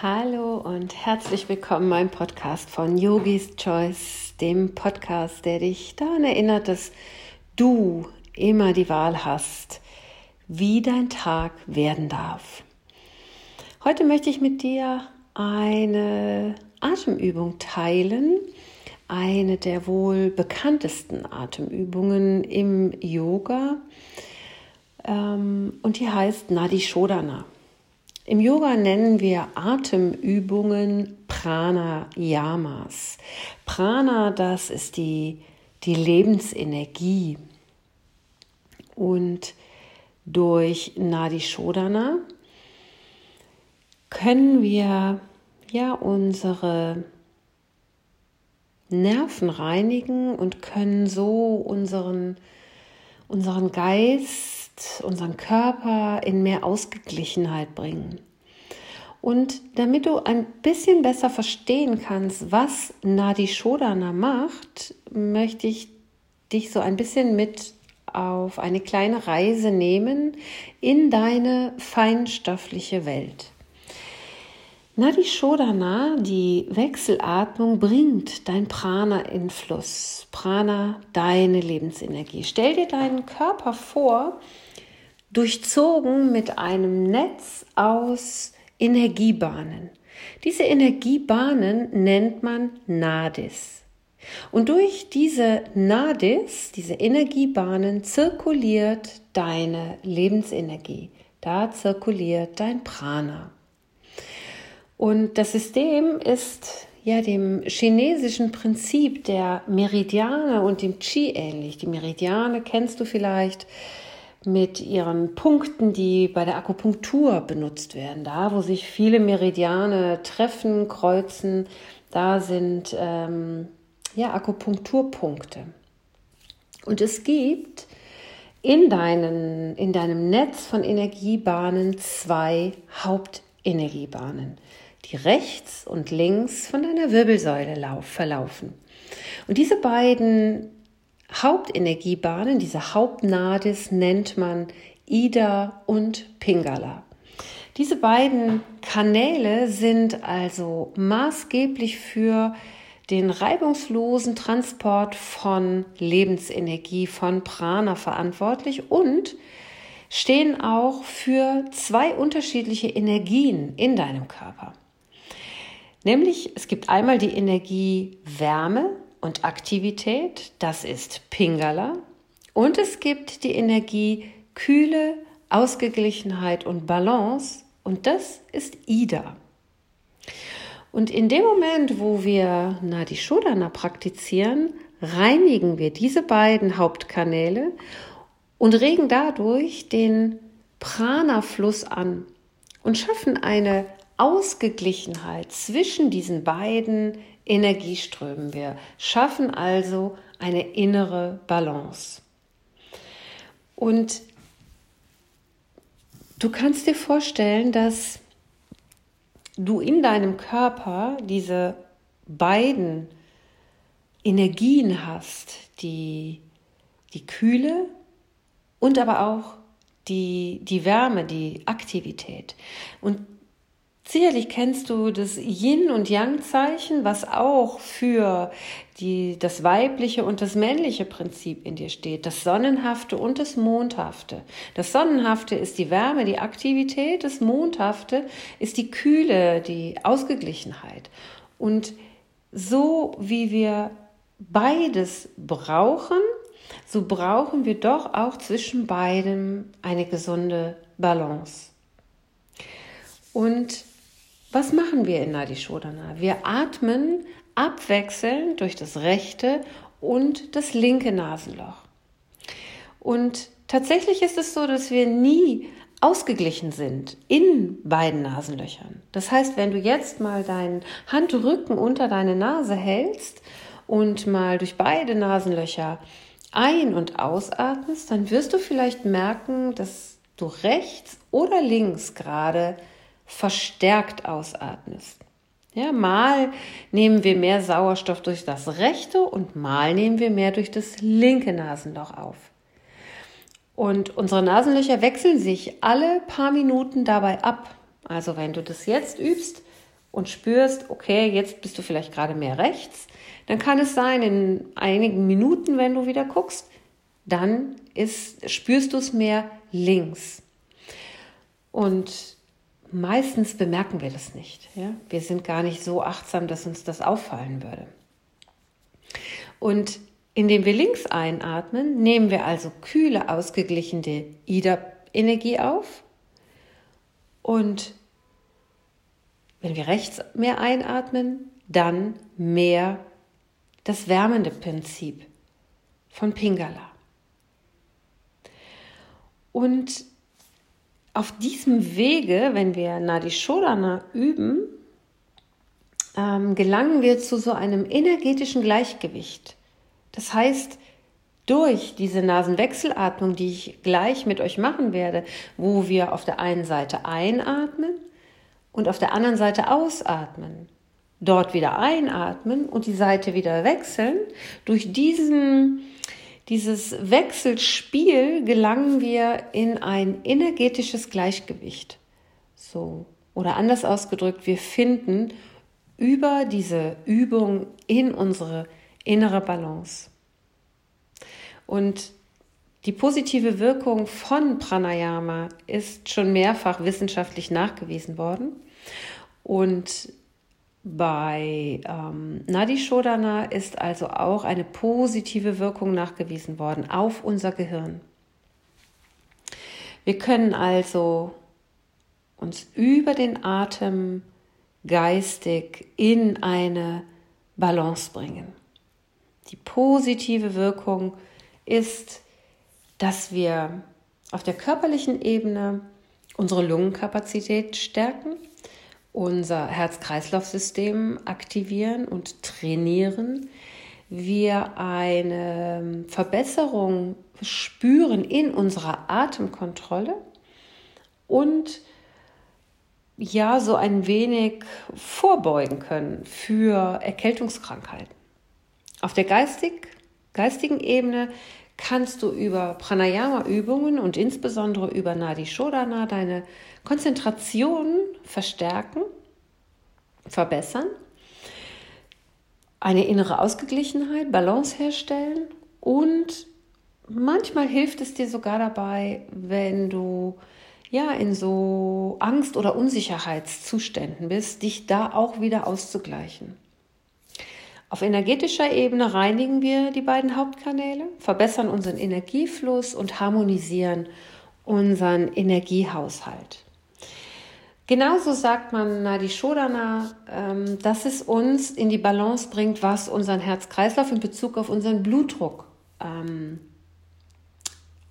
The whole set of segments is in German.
Hallo und herzlich willkommen beim Podcast von Yogis Choice, dem Podcast, der dich daran erinnert, dass du immer die Wahl hast, wie dein Tag werden darf. Heute möchte ich mit dir eine Atemübung teilen, eine der wohl bekanntesten Atemübungen im Yoga ähm, und die heißt Nadi Shodhana. Im Yoga nennen wir Atemübungen Pranayamas. Prana, das ist die, die Lebensenergie. Und durch Nadi Shodhana können wir ja unsere Nerven reinigen und können so unseren, unseren Geist unseren Körper in mehr Ausgeglichenheit bringen. Und damit du ein bisschen besser verstehen kannst, was Nadi Shodhana macht, möchte ich dich so ein bisschen mit auf eine kleine Reise nehmen in deine feinstoffliche Welt. Nadi Shodhana, die Wechselatmung, bringt dein Prana in Fluss. Prana, deine Lebensenergie. Stell dir deinen Körper vor, durchzogen mit einem Netz aus Energiebahnen. Diese Energiebahnen nennt man Nadis. Und durch diese Nadis, diese Energiebahnen, zirkuliert deine Lebensenergie. Da zirkuliert dein Prana. Und das System ist ja dem chinesischen Prinzip der Meridiane und dem Qi ähnlich. Die Meridiane kennst du vielleicht mit ihren Punkten, die bei der Akupunktur benutzt werden. Da, wo sich viele Meridiane treffen, kreuzen, da sind ähm, ja, Akupunkturpunkte. Und es gibt in, deinen, in deinem Netz von Energiebahnen zwei Hauptenergiebahnen, die rechts und links von deiner Wirbelsäule verlaufen. Und diese beiden Hauptenergiebahnen, diese Hauptnadis nennt man Ida und Pingala. Diese beiden Kanäle sind also maßgeblich für den reibungslosen Transport von Lebensenergie, von Prana verantwortlich und stehen auch für zwei unterschiedliche Energien in deinem Körper. Nämlich es gibt einmal die Energie Wärme, und Aktivität, das ist Pingala. Und es gibt die Energie Kühle, Ausgeglichenheit und Balance und das ist Ida. Und in dem Moment, wo wir Nadi Shodhana praktizieren, reinigen wir diese beiden Hauptkanäle und regen dadurch den Prana-Fluss an und schaffen eine Ausgeglichenheit zwischen diesen beiden Energieströmen. Wir schaffen also eine innere Balance. Und du kannst dir vorstellen, dass du in deinem Körper diese beiden Energien hast, die, die Kühle und aber auch die, die Wärme, die Aktivität. Und Sicherlich kennst du das Yin- und Yang-Zeichen, was auch für die, das weibliche und das männliche Prinzip in dir steht, das Sonnenhafte und das Mondhafte. Das Sonnenhafte ist die Wärme, die Aktivität, das Mondhafte ist die Kühle, die Ausgeglichenheit. Und so wie wir beides brauchen, so brauchen wir doch auch zwischen beidem eine gesunde Balance. Und was machen wir in Nadi Shodhana? Wir atmen abwechselnd durch das rechte und das linke Nasenloch. Und tatsächlich ist es so, dass wir nie ausgeglichen sind in beiden Nasenlöchern. Das heißt, wenn du jetzt mal deinen Handrücken unter deine Nase hältst und mal durch beide Nasenlöcher ein- und ausatmest, dann wirst du vielleicht merken, dass du rechts oder links gerade verstärkt ausatmest. Ja, mal nehmen wir mehr Sauerstoff durch das rechte und mal nehmen wir mehr durch das linke Nasenloch auf. Und unsere Nasenlöcher wechseln sich alle paar Minuten dabei ab. Also wenn du das jetzt übst, und spürst, okay, jetzt bist du vielleicht gerade mehr rechts, dann kann es sein, in einigen Minuten, wenn du wieder guckst, dann ist, spürst du es mehr links. Und meistens bemerken wir das nicht. Ja? Wir sind gar nicht so achtsam, dass uns das auffallen würde. Und indem wir links einatmen, nehmen wir also kühle, ausgeglichene Ida-Energie auf. Und wenn wir rechts mehr einatmen, dann mehr das wärmende Prinzip von Pingala. Und auf diesem Wege, wenn wir Nadi Shodhana üben, ähm, gelangen wir zu so einem energetischen Gleichgewicht. Das heißt, durch diese Nasenwechselatmung, die ich gleich mit euch machen werde, wo wir auf der einen Seite einatmen und auf der anderen Seite ausatmen, dort wieder einatmen und die Seite wieder wechseln, durch diesen dieses Wechselspiel gelangen wir in ein energetisches Gleichgewicht. So. Oder anders ausgedrückt, wir finden über diese Übung in unsere innere Balance. Und die positive Wirkung von Pranayama ist schon mehrfach wissenschaftlich nachgewiesen worden. Und bei ähm, Nadi Shodhana ist also auch eine positive Wirkung nachgewiesen worden auf unser Gehirn. Wir können also uns über den Atem geistig in eine Balance bringen. Die positive Wirkung ist, dass wir auf der körperlichen Ebene unsere Lungenkapazität stärken unser Herz-Kreislauf-System aktivieren und trainieren, wir eine Verbesserung spüren in unserer Atemkontrolle und ja, so ein wenig vorbeugen können für Erkältungskrankheiten. Auf der geistig, geistigen Ebene kannst du über Pranayama-Übungen und insbesondere über Nadi Shodhana deine Konzentration verstärken, verbessern, eine innere Ausgeglichenheit, Balance herstellen und manchmal hilft es dir sogar dabei, wenn du ja in so Angst- oder Unsicherheitszuständen bist, dich da auch wieder auszugleichen. Auf energetischer Ebene reinigen wir die beiden Hauptkanäle, verbessern unseren Energiefluss und harmonisieren unseren Energiehaushalt. Genauso sagt man Nadi Shodhana, ähm, dass es uns in die Balance bringt, was unseren Herz-Kreislauf in Bezug auf unseren Blutdruck ähm,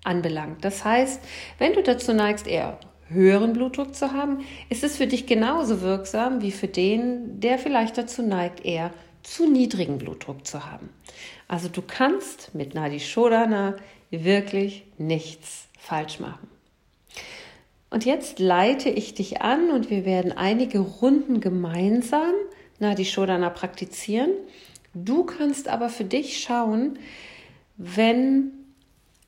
anbelangt. Das heißt, wenn du dazu neigst, eher höheren Blutdruck zu haben, ist es für dich genauso wirksam wie für den, der vielleicht dazu neigt, eher zu niedrigen Blutdruck zu haben. Also du kannst mit Nadi Shodhana wirklich nichts falsch machen. Und jetzt leite ich dich an und wir werden einige Runden gemeinsam Nadi Shodhana praktizieren. Du kannst aber für dich schauen, wenn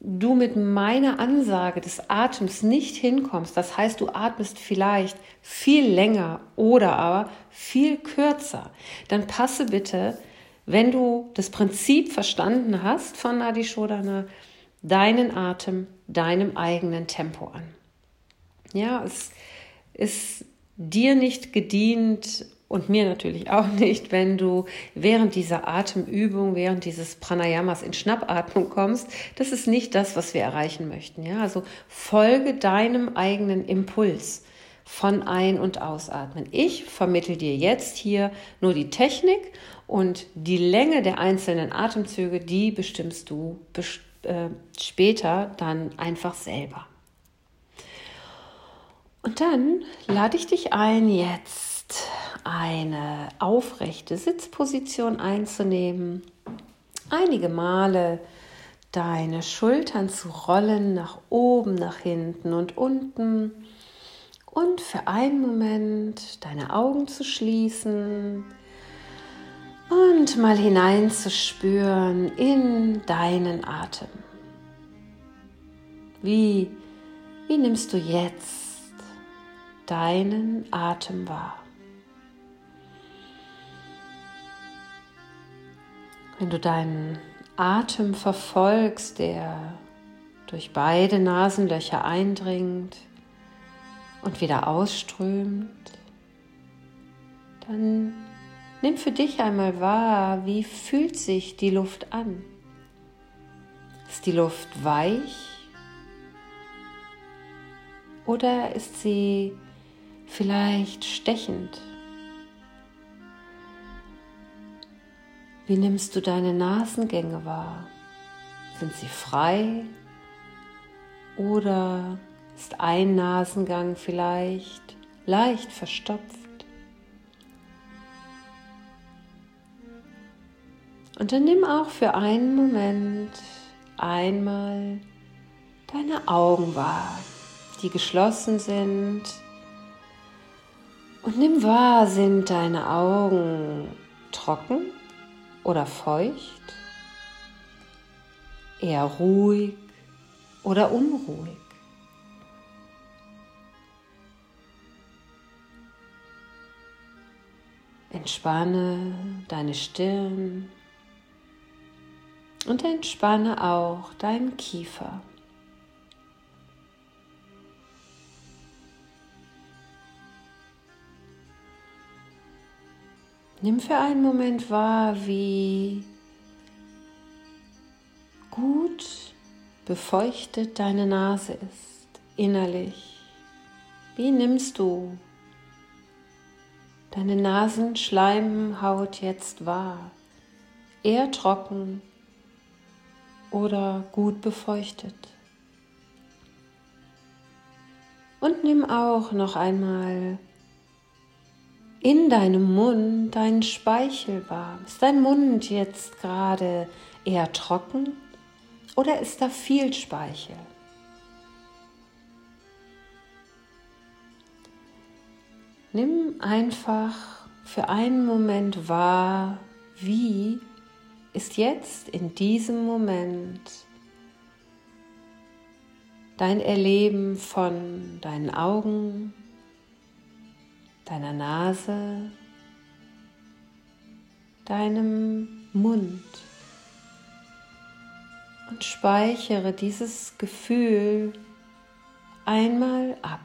du mit meiner Ansage des Atems nicht hinkommst, das heißt, du atmest vielleicht viel länger oder aber viel kürzer, dann passe bitte, wenn du das Prinzip verstanden hast von Nadi Shodhana, deinen Atem deinem eigenen Tempo an. Ja, es ist dir nicht gedient und mir natürlich auch nicht, wenn du während dieser Atemübung, während dieses Pranayamas in Schnappatmung kommst. Das ist nicht das, was wir erreichen möchten. Ja, also folge deinem eigenen Impuls von Ein- und Ausatmen. Ich vermittel dir jetzt hier nur die Technik und die Länge der einzelnen Atemzüge, die bestimmst du äh, später dann einfach selber. Und dann lade ich dich ein, jetzt eine aufrechte Sitzposition einzunehmen. Einige Male deine Schultern zu rollen nach oben, nach hinten und unten. Und für einen Moment deine Augen zu schließen und mal hineinzuspüren in deinen Atem. Wie, wie nimmst du jetzt deinen Atem wahr. Wenn du deinen Atem verfolgst, der durch beide Nasenlöcher eindringt und wieder ausströmt, dann nimm für dich einmal wahr, wie fühlt sich die Luft an. Ist die Luft weich oder ist sie vielleicht stechend? Wie nimmst du deine Nasengänge wahr? Sind sie frei oder ist ein Nasengang vielleicht leicht verstopft? Und dann nimm auch für einen Moment einmal deine Augen wahr, die geschlossen sind. Und nimm wahr, sind deine Augen trocken oder feucht, eher ruhig oder unruhig. Entspanne deine Stirn, und entspanne auch deinen Kiefer. Nimm für einen Moment wahr, wie gut befeuchtet deine Nase ist innerlich. Wie nimmst du deine Nasenschleimhaut jetzt wahr? Eher trocken oder gut befeuchtet. Und nimm auch noch einmal in deinem Mund deinen Speichel wahr. Ist dein Mund jetzt gerade eher trocken oder ist da viel Speichel? Nimm einfach für einen Moment wahr, wie ist jetzt in diesem Moment dein Erleben von deinen Augen, deiner Nase, deinem Mund und speichere dieses Gefühl einmal ab,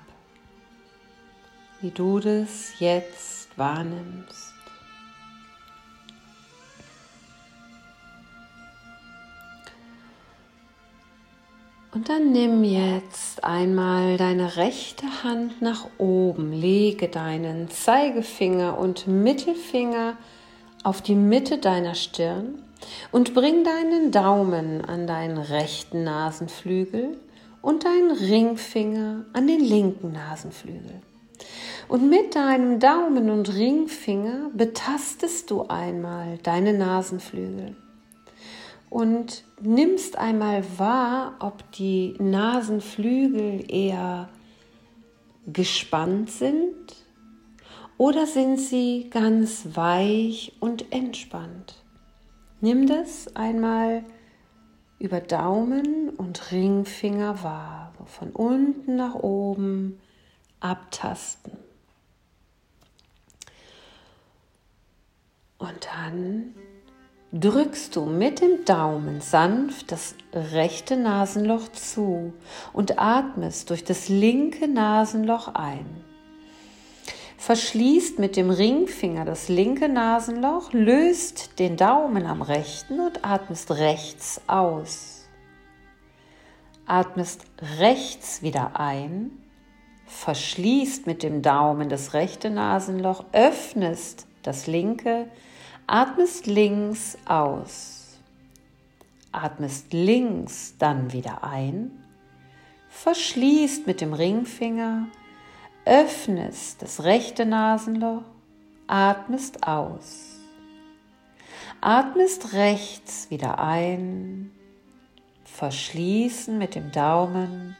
wie du das jetzt wahrnimmst. Und dann nimm jetzt einmal deine rechte Hand nach oben, lege deinen Zeigefinger und Mittelfinger auf die Mitte deiner Stirn und bring deinen Daumen an deinen rechten Nasenflügel und deinen Ringfinger an den linken Nasenflügel. Und mit deinem Daumen und Ringfinger betastest du einmal deine Nasenflügel und nimmst einmal wahr, ob die Nasenflügel eher gespannt sind oder sind sie ganz weich und entspannt. Nimm das einmal über Daumen und Ringfinger wahr, von unten nach oben abtasten. Und dann drückst du mit dem Daumen sanft das rechte Nasenloch zu und atmest durch das linke Nasenloch ein. Verschließt mit dem Ringfinger das linke Nasenloch, löst den Daumen am rechten und atmest rechts aus. Atmest rechts wieder ein, verschließt mit dem Daumen das rechte Nasenloch, öffnest das linke Atmest links aus. Atmest links dann wieder ein. Verschließt mit dem Ringfinger. Öffnest das rechte Nasenloch. Atmest aus. Atmest rechts wieder ein. Verschließen mit dem Daumen.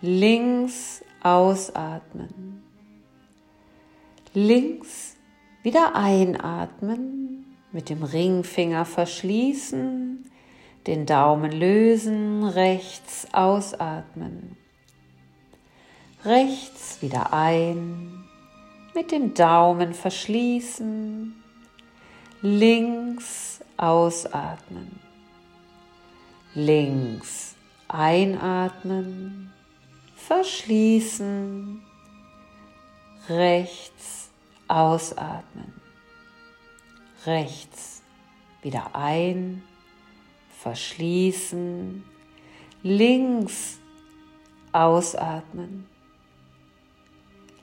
Links ausatmen. Links wieder einatmen, mit dem Ringfinger verschließen, den Daumen lösen, rechts ausatmen. Rechts wieder ein, mit dem Daumen verschließen, links ausatmen, links einatmen, verschließen, rechts ausatmen, rechts wieder ein, verschließen, links ausatmen,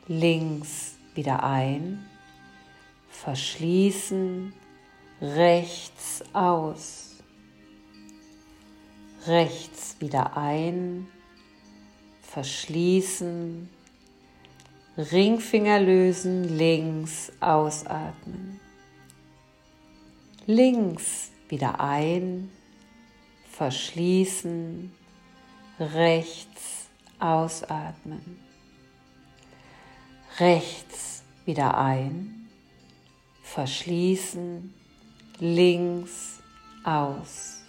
links wieder ein, verschließen, rechts aus, rechts wieder ein, verschließen, Ringfinger lösen, links ausatmen, links wieder ein, verschließen, rechts ausatmen, rechts wieder ein, verschließen, links aus,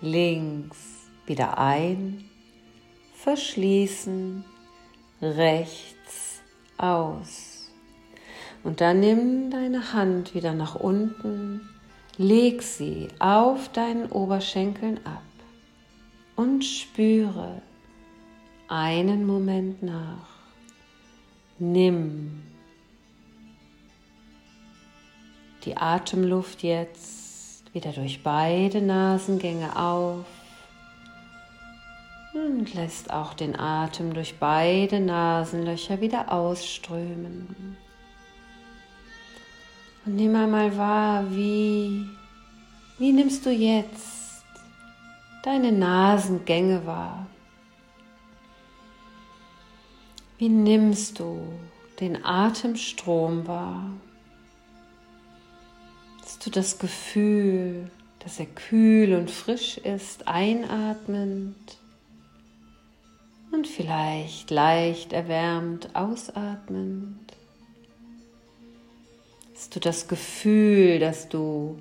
links wieder ein, verschließen, rechts aus. Und dann nimm deine Hand wieder nach unten, leg sie auf deinen Oberschenkeln ab und spüre einen Moment nach. Nimm die Atemluft jetzt wieder durch beide Nasengänge auf und lässt auch den Atem durch beide Nasenlöcher wieder ausströmen. Und nimm einmal wahr, wie, wie nimmst du jetzt deine Nasengänge wahr? Wie nimmst du den Atemstrom wahr? Hast du das Gefühl, dass er kühl und frisch ist, einatmend und vielleicht leicht erwärmt, ausatmend? Hast du das Gefühl, dass du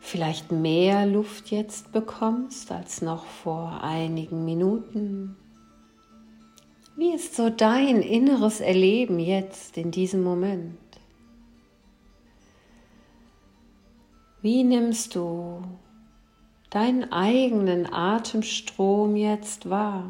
vielleicht mehr Luft jetzt bekommst als noch vor einigen Minuten? Wie ist so dein inneres Erleben jetzt in diesem Moment? Wie nimmst du deinen eigenen Atemstrom jetzt wahr?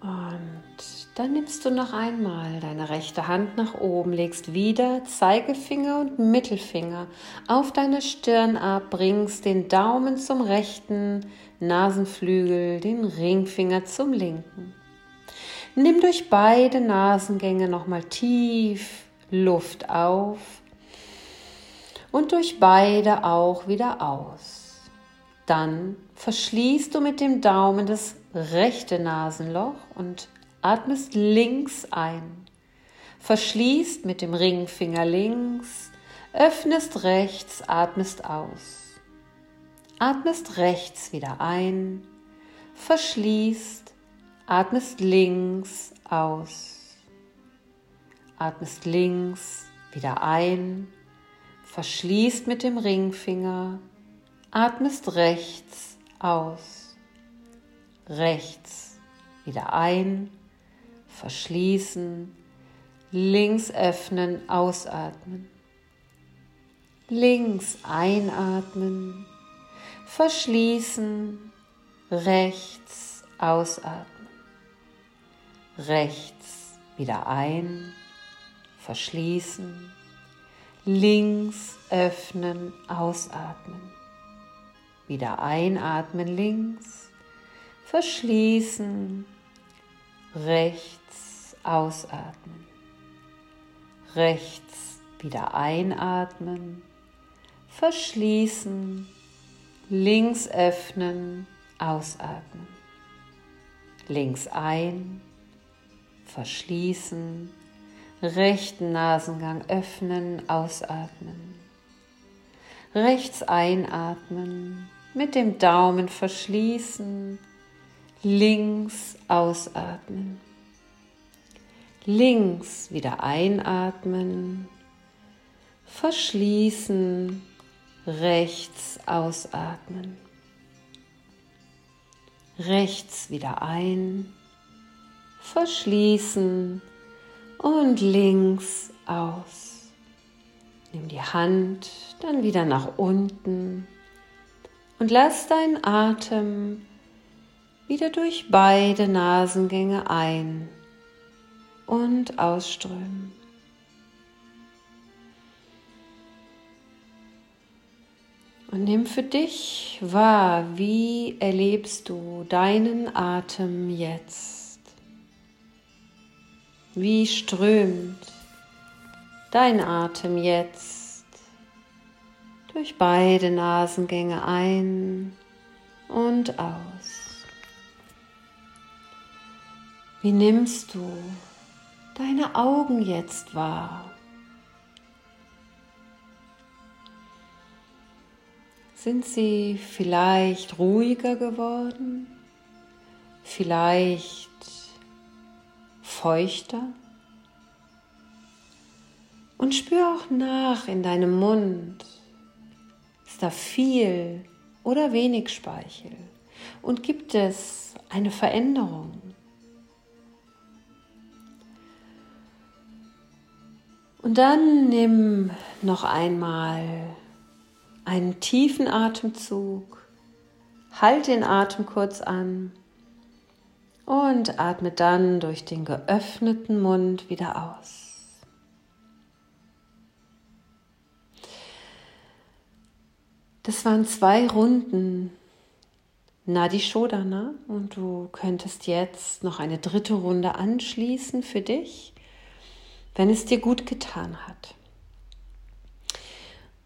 Und dann nimmst du noch einmal deine rechte Hand nach oben, legst wieder Zeigefinger und Mittelfinger auf deine Stirn ab, bringst den Daumen zum rechten Nasenflügel, den Ringfinger zum linken. Nimm durch beide Nasengänge nochmal tief Luft auf und durch beide auch wieder aus. Dann verschließt du mit dem Daumen das rechte Nasenloch und atmest links ein. Verschließt mit dem Ringfinger links, öffnest rechts, atmest aus. Atmest rechts wieder ein, verschließt Atmest links aus. Atmest links wieder ein. Verschließt mit dem Ringfinger. Atmest rechts aus. Rechts wieder ein. Verschließen. Links öffnen, ausatmen. Links einatmen. Verschließen. Rechts ausatmen rechts wieder ein, verschließen, links öffnen, ausatmen. Wieder einatmen links, verschließen, rechts ausatmen. Rechts wieder einatmen, verschließen, links öffnen, ausatmen. Links ein, verschließen, rechten Nasengang öffnen, ausatmen. Rechts einatmen, mit dem Daumen verschließen, links ausatmen. Links wieder einatmen, verschließen, rechts ausatmen. rechts wieder ein, verschließen und links aus. Nimm die Hand dann wieder nach unten und lass deinen Atem wieder durch beide Nasengänge ein und ausströmen. Und nimm für dich wahr, wie erlebst du deinen Atem jetzt? Wie strömt dein Atem jetzt durch beide Nasengänge ein und aus? Wie nimmst du deine Augen jetzt wahr? Sind sie vielleicht ruhiger geworden? Vielleicht feuchter? Und spür auch nach in deinem Mund. Ist da viel oder wenig Speichel? Und gibt es eine Veränderung? Und dann nimm noch einmal einen tiefen Atemzug, halt den Atem kurz an und atme dann durch den geöffneten Mund wieder aus. Das waren zwei Runden Nadi Shodana und du könntest jetzt noch eine dritte Runde anschließen für dich, wenn es dir gut getan hat.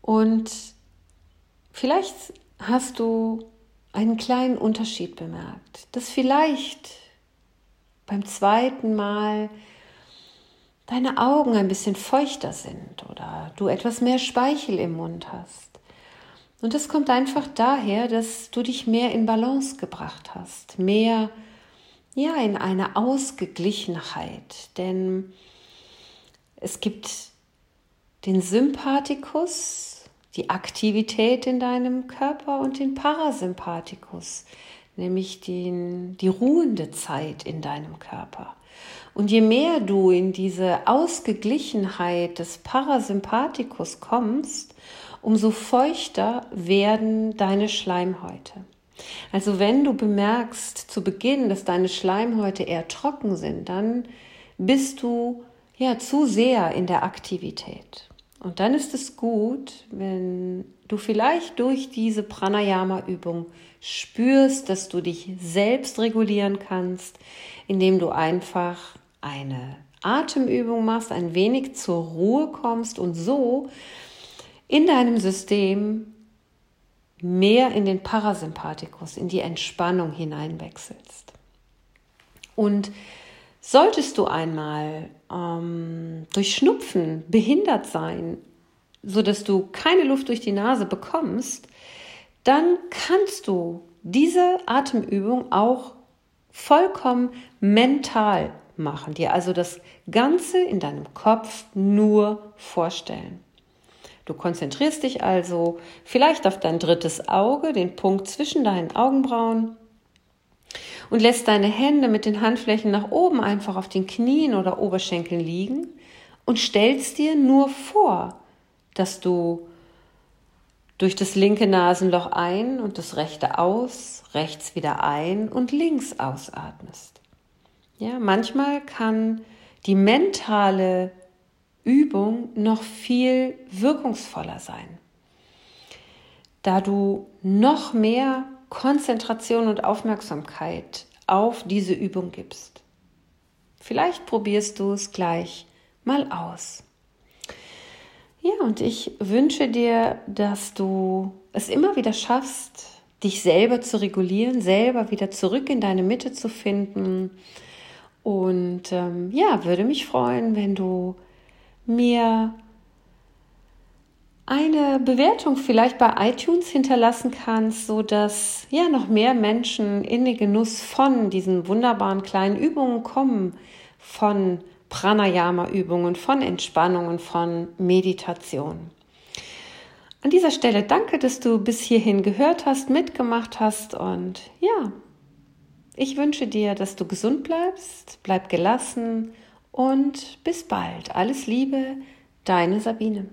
Und Vielleicht hast du einen kleinen Unterschied bemerkt, dass vielleicht beim zweiten Mal deine Augen ein bisschen feuchter sind oder du etwas mehr Speichel im Mund hast. Und das kommt einfach daher, dass du dich mehr in Balance gebracht hast, mehr ja in eine Ausgeglichenheit, denn es gibt den Sympathikus, die Aktivität in deinem Körper und den Parasympathikus, nämlich den, die ruhende Zeit in deinem Körper. Und je mehr du in diese Ausgeglichenheit des Parasympathikus kommst, umso feuchter werden deine Schleimhäute. Also wenn du bemerkst zu Beginn, dass deine Schleimhäute eher trocken sind, dann bist du ja zu sehr in der Aktivität. Und dann ist es gut, wenn du vielleicht durch diese Pranayama-Übung spürst, dass du dich selbst regulieren kannst, indem du einfach eine Atemübung machst, ein wenig zur Ruhe kommst und so in deinem System mehr in den Parasympathikus, in die Entspannung hineinwechselst. Und Solltest du einmal ähm, durch Schnupfen behindert sein, sodass du keine Luft durch die Nase bekommst, dann kannst du diese Atemübung auch vollkommen mental machen, dir also das Ganze in deinem Kopf nur vorstellen. Du konzentrierst dich also vielleicht auf dein drittes Auge, den Punkt zwischen deinen Augenbrauen und lässt deine Hände mit den Handflächen nach oben einfach auf den Knien oder Oberschenkeln liegen und stellst dir nur vor, dass du durch das linke Nasenloch ein und das rechte aus, rechts wieder ein und links ausatmest. Ja, manchmal kann die mentale Übung noch viel wirkungsvoller sein, da du noch mehr Konzentration und Aufmerksamkeit auf diese Übung gibst. Vielleicht probierst du es gleich mal aus. Ja, und ich wünsche dir, dass du es immer wieder schaffst, dich selber zu regulieren, selber wieder zurück in deine Mitte zu finden. Und ähm, ja, würde mich freuen, wenn du mir eine Bewertung vielleicht bei iTunes hinterlassen kannst, so dass ja noch mehr Menschen in den Genuss von diesen wunderbaren kleinen Übungen kommen, von Pranayama Übungen, von Entspannungen, von Meditation. An dieser Stelle danke, dass du bis hierhin gehört hast, mitgemacht hast und ja, Ich wünsche dir, dass du gesund bleibst, bleib gelassen und bis bald. Alles Liebe, deine Sabine.